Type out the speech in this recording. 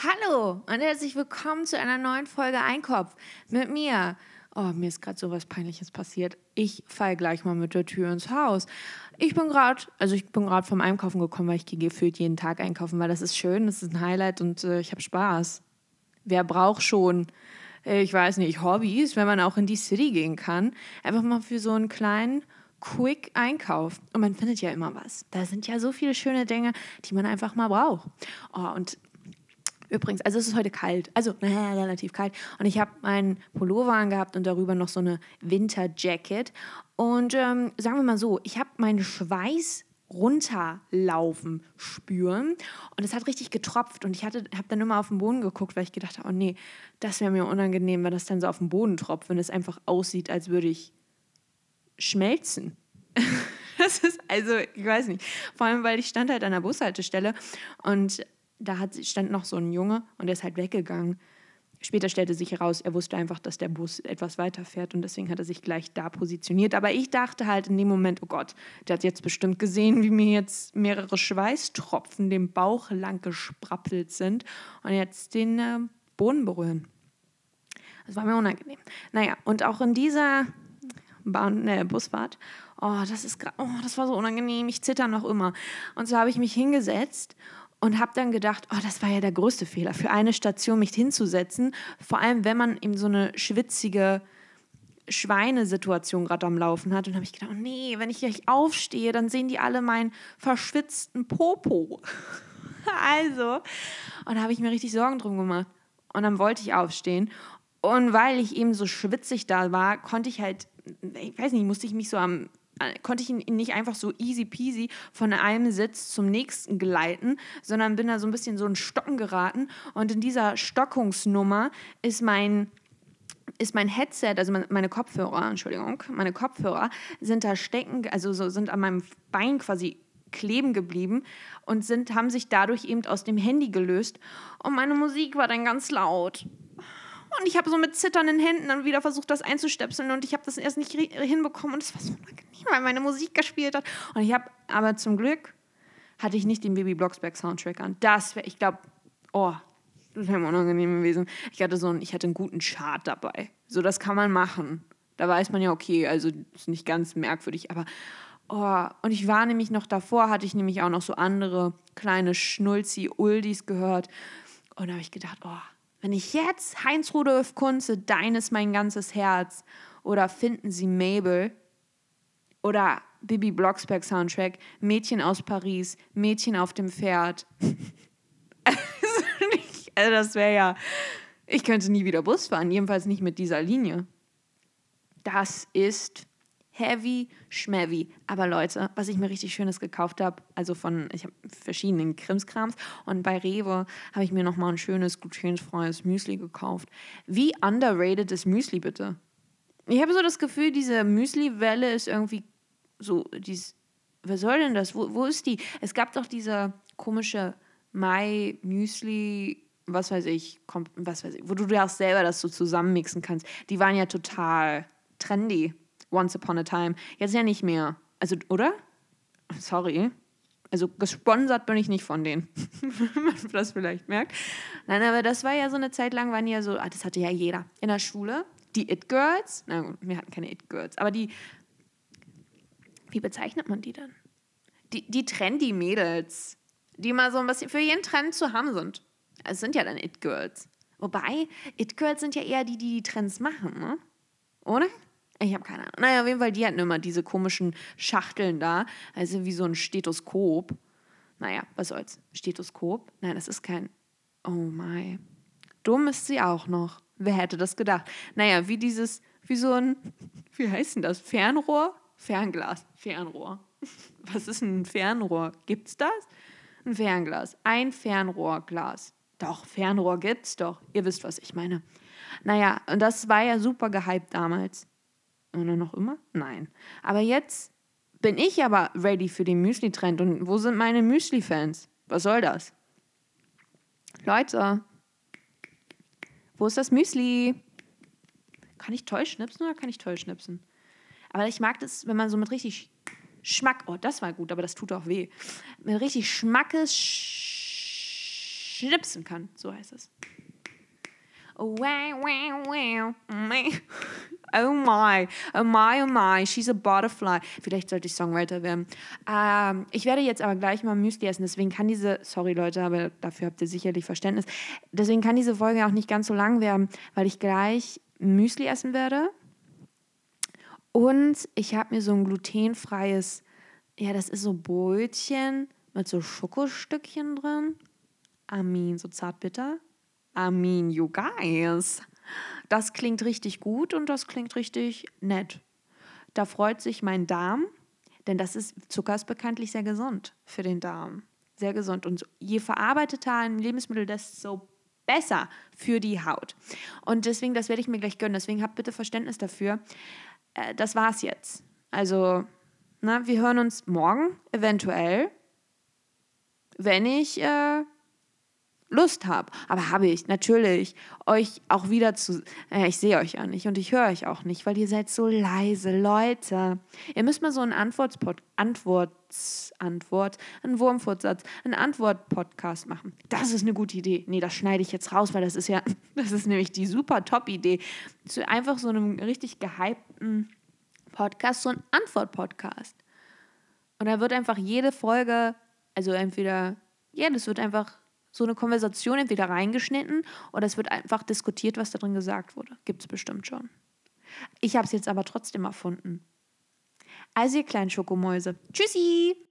Hallo und herzlich willkommen zu einer neuen Folge Einkopf mit mir. Oh, mir ist gerade so was Peinliches passiert. Ich fall gleich mal mit der Tür ins Haus. Ich bin gerade, also ich bin gerade vom Einkaufen gekommen, weil ich gehe gefühlt jeden Tag einkaufen, weil das ist schön, das ist ein Highlight und äh, ich habe Spaß. Wer braucht schon, äh, ich weiß nicht, Hobbys, wenn man auch in die City gehen kann? Einfach mal für so einen kleinen Quick-Einkauf. Und man findet ja immer was. Da sind ja so viele schöne Dinge, die man einfach mal braucht. Oh, und Übrigens, also es ist heute kalt, also naja, relativ kalt. Und ich habe meinen Pullover angehabt und darüber noch so eine Winterjacket. Und ähm, sagen wir mal so, ich habe meinen Schweiß runterlaufen spüren und es hat richtig getropft und ich habe dann immer auf den Boden geguckt, weil ich gedacht habe, oh nee, das wäre mir unangenehm, wenn das dann so auf den Boden tropft, wenn es einfach aussieht, als würde ich schmelzen. das ist also, ich weiß nicht, vor allem weil ich stand halt an der Bushaltestelle und da hat, stand noch so ein Junge und der ist halt weggegangen. Später stellte sich heraus, er wusste einfach, dass der Bus etwas weiter fährt und deswegen hat er sich gleich da positioniert. Aber ich dachte halt in dem Moment, oh Gott, der hat jetzt bestimmt gesehen, wie mir jetzt mehrere Schweißtropfen dem Bauch lang gesprappelt sind und jetzt den äh, Boden berühren. Das war mir unangenehm. Naja, und auch in dieser Bahn, äh, Busfahrt, oh, das ist, oh, das war so unangenehm. Ich zitter noch immer. Und so habe ich mich hingesetzt und habe dann gedacht, oh, das war ja der größte Fehler, für eine Station mich hinzusetzen, vor allem wenn man eben so eine schwitzige Schweinesituation gerade am Laufen hat. Und habe ich gedacht, oh nee, wenn ich gleich aufstehe, dann sehen die alle meinen verschwitzten Popo. also, und da habe ich mir richtig Sorgen drum gemacht. Und dann wollte ich aufstehen. Und weil ich eben so schwitzig da war, konnte ich halt, ich weiß nicht, musste ich mich so am konnte ich ihn nicht einfach so easy peasy von einem Sitz zum nächsten gleiten, sondern bin da so ein bisschen so in Stocken geraten. Und in dieser Stockungsnummer ist mein ist mein Headset, also meine Kopfhörer, Entschuldigung, meine Kopfhörer sind da stecken, also so sind an meinem Bein quasi kleben geblieben und sind, haben sich dadurch eben aus dem Handy gelöst. Und meine Musik war dann ganz laut. Und ich habe so mit zitternden Händen dann wieder versucht, das einzustöpseln und ich habe das erst nicht hinbekommen und es war so unangenehm, weil meine Musik gespielt hat. Und ich habe, aber zum Glück hatte ich nicht den Baby Blocksberg Soundtrack an. Das wäre, ich glaube, oh, das wäre unangenehm gewesen. Ich hatte so einen, ich hatte einen guten Chart dabei. So, das kann man machen. Da weiß man ja, okay, also ist nicht ganz merkwürdig, aber oh, und ich war nämlich noch davor, hatte ich nämlich auch noch so andere kleine Schnulzi-Uldis gehört. Und da habe ich gedacht, oh, wenn ich jetzt Heinz Rudolf Kunze, deines mein ganzes Herz oder Finden Sie Mabel oder Bibi Blocksberg Soundtrack, Mädchen aus Paris, Mädchen auf dem Pferd. also das wäre ja, ich könnte nie wieder Bus fahren, jedenfalls nicht mit dieser Linie. Das ist heavy schmeavy. Aber Leute, was ich mir richtig Schönes gekauft habe, also von, ich habe verschiedenen Krimskrams und bei Rewe habe ich mir nochmal ein schönes glutenfreies Müsli gekauft. Wie underrated ist Müsli bitte? Ich habe so das Gefühl, diese Müsli-Welle ist irgendwie so, dies, was soll denn das? Wo, wo ist die? Es gab doch diese komische Mai-Müsli, was weiß ich, was weiß ich, wo du dir auch selber das so zusammenmixen kannst. Die waren ja total trendy. Once Upon a Time. Jetzt ja nicht mehr. Also, oder? Sorry. Also gesponsert bin ich nicht von denen, wenn man das vielleicht merkt. Nein, aber das war ja so eine Zeit lang, waren ja so, ah, das hatte ja jeder. In der Schule, die It-Girls, na gut, wir hatten keine It-Girls, aber die, wie bezeichnet man die dann? Die, die Trendy-Mädels, die mal so ein bisschen für jeden Trend zu haben sind. Es sind ja dann It-Girls. Wobei, It-Girls sind ja eher die, die die Trends machen, ne? Oder? Ich habe keine Ahnung. Naja, auf jeden Fall, die hatten immer diese komischen Schachteln da. Also wie so ein Stethoskop. Naja, was soll's? Stethoskop? Nein, das ist kein. Oh my. Dumm ist sie auch noch. Wer hätte das gedacht? Naja, wie dieses, wie so ein, wie heißt denn das? Fernrohr? Fernglas. Fernrohr. Was ist ein Fernrohr? Gibt's das? Ein Fernglas. Ein Fernrohrglas. Doch, Fernrohr gibt's doch. Ihr wisst, was ich meine. Naja, und das war ja super gehypt damals. Oder noch immer? Nein. Aber jetzt bin ich aber ready für den Müsli-Trend. Und wo sind meine Müsli-Fans? Was soll das? Leute, wo ist das Müsli? Kann ich toll schnipsen oder kann ich toll schnipsen? Aber ich mag das, wenn man so mit richtig Schmack, oh, das war gut, aber das tut auch weh. Mit richtig Schmackes schnipsen kann. So heißt es. Oh, my, oh my, oh my, she's a butterfly. Vielleicht sollte ich Songwriter werden. Ähm, ich werde jetzt aber gleich mal Müsli essen, deswegen kann diese, sorry Leute, aber dafür habt ihr sicherlich Verständnis. Deswegen kann diese Folge auch nicht ganz so lang werden, weil ich gleich Müsli essen werde. Und ich habe mir so ein glutenfreies, ja, das ist so Brötchen mit so Schokostückchen drin. Amin, so zartbitter. Amin, you guys. Das klingt richtig gut und das klingt richtig nett. Da freut sich mein Darm, denn das ist, Zucker ist bekanntlich sehr gesund für den Darm. Sehr gesund. Und je verarbeiteter ein Lebensmittel, desto besser für die Haut. Und deswegen, das werde ich mir gleich gönnen. Deswegen habt bitte Verständnis dafür. Äh, das war's jetzt. Also, na, wir hören uns morgen eventuell, wenn ich äh, Lust habe. Aber habe ich, natürlich, euch auch wieder zu. Äh, ich sehe euch ja nicht und ich höre euch auch nicht, weil ihr seid so leise, Leute. Ihr müsst mal so einen Antwortspot, Antworts, Antwort, einen Wurmfortsatz, einen Antwort-Podcast machen. Das ist eine gute Idee. Nee, das schneide ich jetzt raus, weil das ist ja, das ist nämlich die super Top-Idee. Zu einfach so einem richtig gehypten Podcast, so ein Antwort-Podcast. Und da wird einfach jede Folge, also entweder, ja, das wird einfach so eine Konversation entweder reingeschnitten oder es wird einfach diskutiert, was da drin gesagt wurde. Gibt es bestimmt schon. Ich habe es jetzt aber trotzdem erfunden. Also ihr kleinen Schokomäuse. Tschüssi!